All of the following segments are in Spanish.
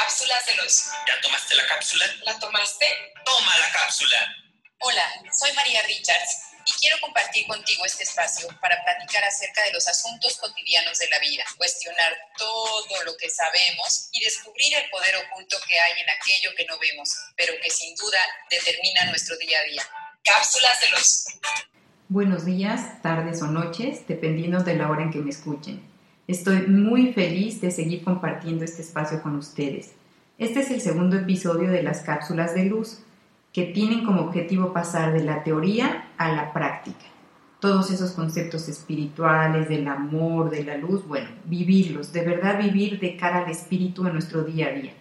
Cápsulas de luz. ¿Ya tomaste la cápsula? ¿La tomaste? Toma la cápsula. Hola, soy María Richards y quiero compartir contigo este espacio para platicar acerca de los asuntos cotidianos de la vida, cuestionar todo lo que sabemos y descubrir el poder oculto que hay en aquello que no vemos, pero que sin duda determina nuestro día a día. Cápsulas de luz. Buenos días, tardes o noches, dependiendo de la hora en que me escuchen. Estoy muy feliz de seguir compartiendo este espacio con ustedes. Este es el segundo episodio de las cápsulas de luz, que tienen como objetivo pasar de la teoría a la práctica. Todos esos conceptos espirituales, del amor, de la luz, bueno, vivirlos, de verdad vivir de cara al espíritu en nuestro día a día.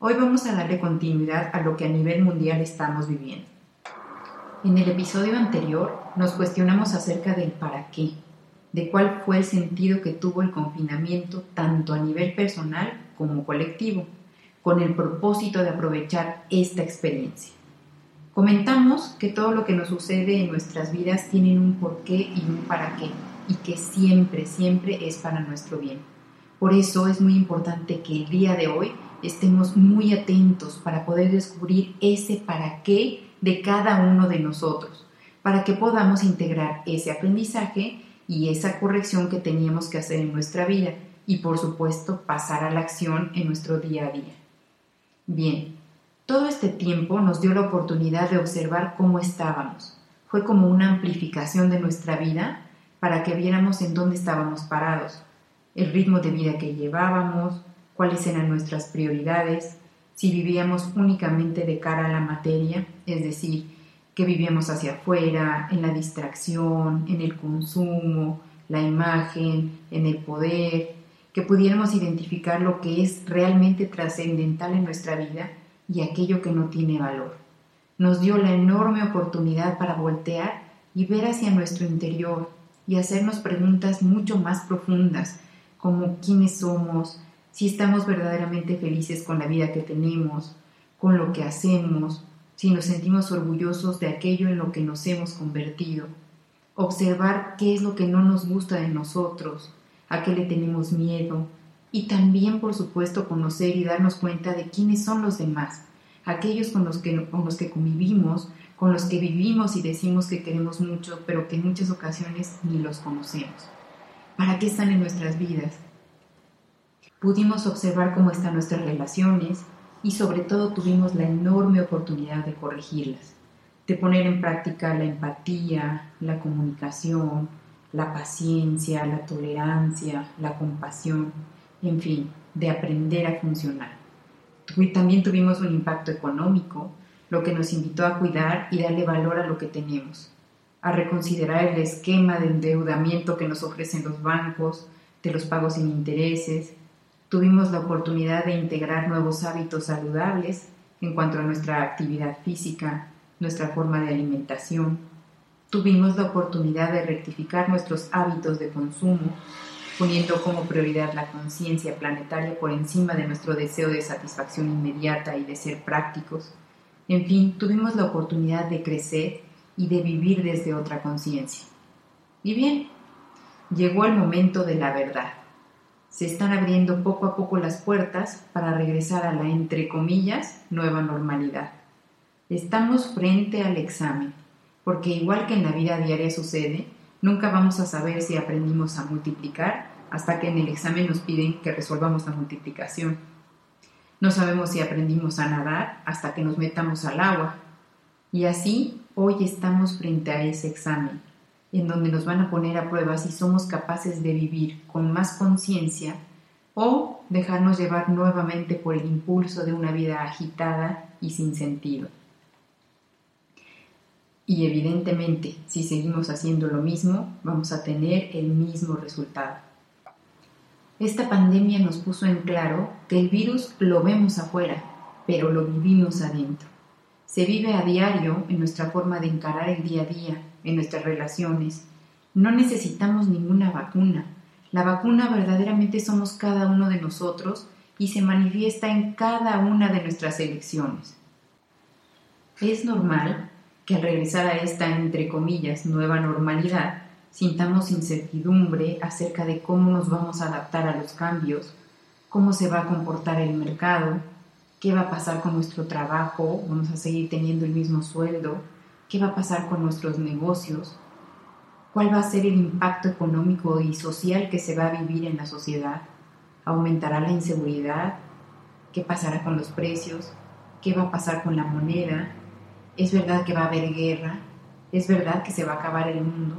Hoy vamos a darle continuidad a lo que a nivel mundial estamos viviendo. En el episodio anterior nos cuestionamos acerca del para qué, de cuál fue el sentido que tuvo el confinamiento tanto a nivel personal como colectivo, con el propósito de aprovechar esta experiencia. Comentamos que todo lo que nos sucede en nuestras vidas tiene un porqué y un para qué, y que siempre, siempre es para nuestro bien. Por eso es muy importante que el día de hoy estemos muy atentos para poder descubrir ese para qué de cada uno de nosotros, para que podamos integrar ese aprendizaje y esa corrección que teníamos que hacer en nuestra vida y por supuesto pasar a la acción en nuestro día a día. Bien, todo este tiempo nos dio la oportunidad de observar cómo estábamos. Fue como una amplificación de nuestra vida para que viéramos en dónde estábamos parados, el ritmo de vida que llevábamos, cuáles eran nuestras prioridades, si vivíamos únicamente de cara a la materia, es decir, que vivíamos hacia afuera, en la distracción, en el consumo, la imagen, en el poder, que pudiéramos identificar lo que es realmente trascendental en nuestra vida y aquello que no tiene valor. Nos dio la enorme oportunidad para voltear y ver hacia nuestro interior y hacernos preguntas mucho más profundas, como quiénes somos, si estamos verdaderamente felices con la vida que tenemos, con lo que hacemos, si nos sentimos orgullosos de aquello en lo que nos hemos convertido, observar qué es lo que no nos gusta de nosotros, a qué le tenemos miedo, y también, por supuesto, conocer y darnos cuenta de quiénes son los demás, aquellos con los que, con los que convivimos, con los que vivimos y decimos que queremos mucho, pero que en muchas ocasiones ni los conocemos. ¿Para qué están en nuestras vidas? Pudimos observar cómo están nuestras relaciones, y sobre todo tuvimos la enorme oportunidad de corregirlas, de poner en práctica la empatía, la comunicación, la paciencia, la tolerancia, la compasión, en fin, de aprender a funcionar. También tuvimos un impacto económico, lo que nos invitó a cuidar y darle valor a lo que tenemos, a reconsiderar el esquema de endeudamiento que nos ofrecen los bancos, de los pagos sin intereses, Tuvimos la oportunidad de integrar nuevos hábitos saludables en cuanto a nuestra actividad física, nuestra forma de alimentación. Tuvimos la oportunidad de rectificar nuestros hábitos de consumo, poniendo como prioridad la conciencia planetaria por encima de nuestro deseo de satisfacción inmediata y de ser prácticos. En fin, tuvimos la oportunidad de crecer y de vivir desde otra conciencia. Y bien, llegó el momento de la verdad se están abriendo poco a poco las puertas para regresar a la, entre comillas, nueva normalidad. Estamos frente al examen, porque igual que en la vida diaria sucede, nunca vamos a saber si aprendimos a multiplicar hasta que en el examen nos piden que resolvamos la multiplicación. No sabemos si aprendimos a nadar hasta que nos metamos al agua. Y así, hoy estamos frente a ese examen en donde nos van a poner a prueba si somos capaces de vivir con más conciencia o dejarnos llevar nuevamente por el impulso de una vida agitada y sin sentido. Y evidentemente, si seguimos haciendo lo mismo, vamos a tener el mismo resultado. Esta pandemia nos puso en claro que el virus lo vemos afuera, pero lo vivimos adentro. Se vive a diario en nuestra forma de encarar el día a día, en nuestras relaciones. No necesitamos ninguna vacuna. La vacuna verdaderamente somos cada uno de nosotros y se manifiesta en cada una de nuestras elecciones. Es normal que al regresar a esta, entre comillas, nueva normalidad, sintamos incertidumbre acerca de cómo nos vamos a adaptar a los cambios, cómo se va a comportar el mercado, ¿Qué va a pasar con nuestro trabajo? ¿Vamos a seguir teniendo el mismo sueldo? ¿Qué va a pasar con nuestros negocios? ¿Cuál va a ser el impacto económico y social que se va a vivir en la sociedad? ¿Aumentará la inseguridad? ¿Qué pasará con los precios? ¿Qué va a pasar con la moneda? ¿Es verdad que va a haber guerra? ¿Es verdad que se va a acabar el mundo?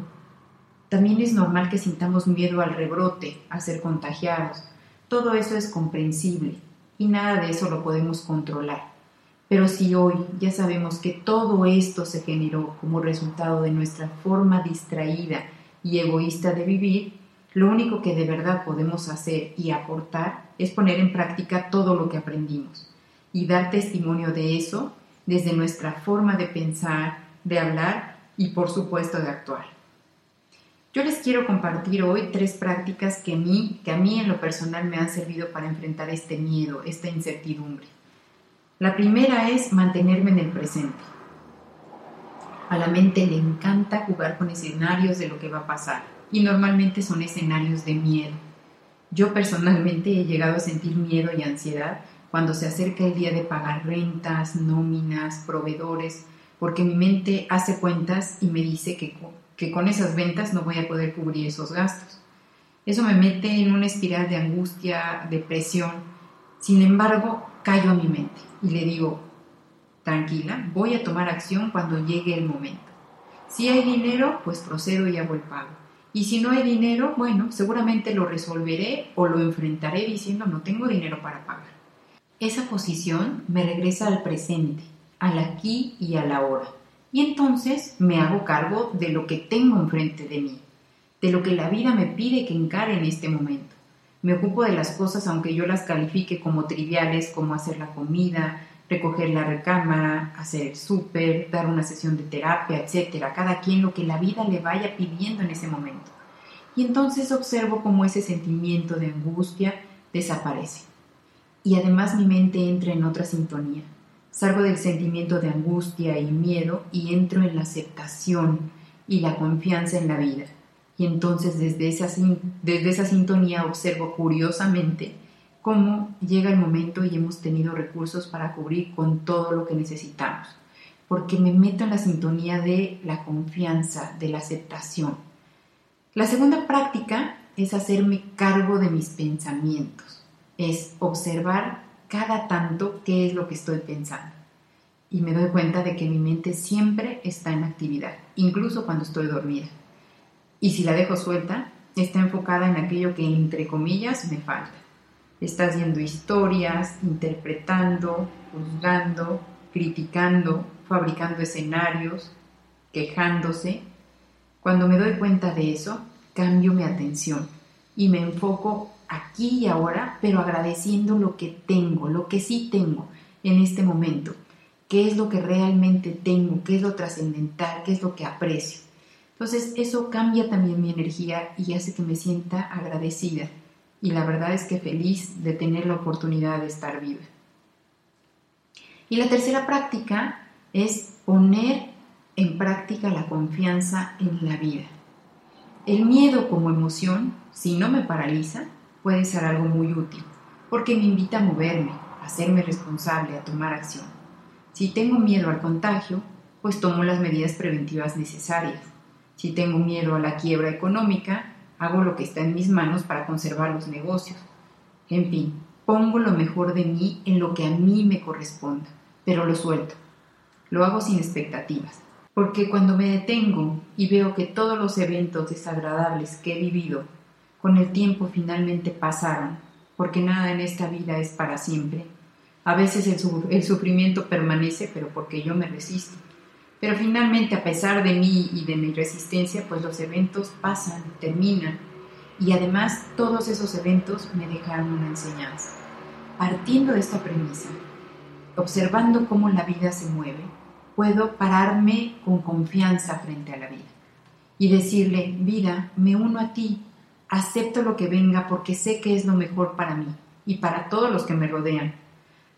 También es normal que sintamos miedo al rebrote, a ser contagiados. Todo eso es comprensible y nada de eso lo podemos controlar. Pero si hoy ya sabemos que todo esto se generó como resultado de nuestra forma distraída y egoísta de vivir, lo único que de verdad podemos hacer y aportar es poner en práctica todo lo que aprendimos y dar testimonio de eso desde nuestra forma de pensar, de hablar y por supuesto de actuar. Yo les quiero compartir hoy tres prácticas que a mí, en lo personal me han servido para enfrentar este miedo, esta incertidumbre. La primera es mantenerme en el presente. A la mente le encanta jugar con escenarios de lo que va a pasar y normalmente son escenarios de miedo. Yo personalmente he llegado a sentir miedo y ansiedad cuando se acerca el día de pagar rentas, nóminas, proveedores, porque mi mente hace cuentas y me dice que que con esas ventas no voy a poder cubrir esos gastos. Eso me mete en una espiral de angustia, depresión. Sin embargo, callo a mi mente y le digo, tranquila, voy a tomar acción cuando llegue el momento. Si hay dinero, pues procedo y hago el pago. Y si no hay dinero, bueno, seguramente lo resolveré o lo enfrentaré diciendo no tengo dinero para pagar. Esa posición me regresa al presente, al aquí y a la hora y entonces me hago cargo de lo que tengo enfrente de mí, de lo que la vida me pide que encare en este momento. Me ocupo de las cosas aunque yo las califique como triviales, como hacer la comida, recoger la recámara, hacer el súper, dar una sesión de terapia, etcétera, cada quien lo que la vida le vaya pidiendo en ese momento. Y entonces observo cómo ese sentimiento de angustia desaparece. Y además mi mente entra en otra sintonía Salgo del sentimiento de angustia y miedo y entro en la aceptación y la confianza en la vida. Y entonces desde esa, desde esa sintonía observo curiosamente cómo llega el momento y hemos tenido recursos para cubrir con todo lo que necesitamos. Porque me meto en la sintonía de la confianza, de la aceptación. La segunda práctica es hacerme cargo de mis pensamientos. Es observar cada tanto qué es lo que estoy pensando. Y me doy cuenta de que mi mente siempre está en actividad, incluso cuando estoy dormida. Y si la dejo suelta, está enfocada en aquello que entre comillas me falta. Está haciendo historias, interpretando, juzgando, criticando, fabricando escenarios, quejándose. Cuando me doy cuenta de eso, cambio mi atención y me enfoco aquí y ahora, pero agradeciendo lo que tengo, lo que sí tengo en este momento, qué es lo que realmente tengo, qué es lo trascendental, qué es lo que aprecio. Entonces eso cambia también mi energía y hace que me sienta agradecida y la verdad es que feliz de tener la oportunidad de estar viva. Y la tercera práctica es poner en práctica la confianza en la vida. El miedo como emoción, si no me paraliza, puede ser algo muy útil, porque me invita a moverme, a hacerme responsable, a tomar acción. Si tengo miedo al contagio, pues tomo las medidas preventivas necesarias. Si tengo miedo a la quiebra económica, hago lo que está en mis manos para conservar los negocios. En fin, pongo lo mejor de mí en lo que a mí me corresponda, pero lo suelto. Lo hago sin expectativas, porque cuando me detengo y veo que todos los eventos desagradables que he vivido con el tiempo finalmente pasaron, porque nada en esta vida es para siempre. A veces el, sufrimiento permanece, pero porque yo me resisto. Pero finalmente, a pesar de mí y de mi resistencia, pues los eventos pasan, terminan. Y además todos esos eventos me dejaron una enseñanza. Partiendo de esta premisa, observando cómo la vida se mueve, puedo pararme con confianza frente a la vida y decirle, vida, me uno a ti, acepto lo que venga porque sé que es lo mejor para mí y para todos los que me rodean.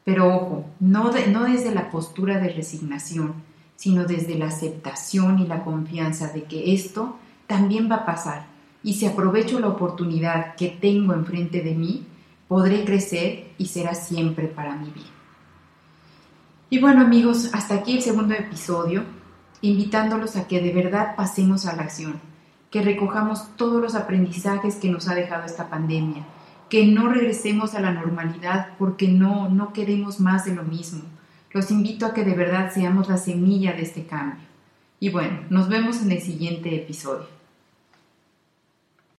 Pero ojo, no, desde la postura de resignación, sino desde la aceptación y la confianza de que esto también va a pasar y si aprovecho la oportunidad que tengo enfrente de mí, podré crecer y será siempre para mi bien. Y bueno amigos, hasta aquí el segundo episodio, invitándolos a que de verdad pasemos a la acción, que recojamos todos los aprendizajes que nos ha dejado esta pandemia, que no regresemos a la normalidad porque no, no queremos más de lo mismo. Los invito a que de verdad seamos la semilla de este cambio. Y bueno, nos vemos en el siguiente episodio.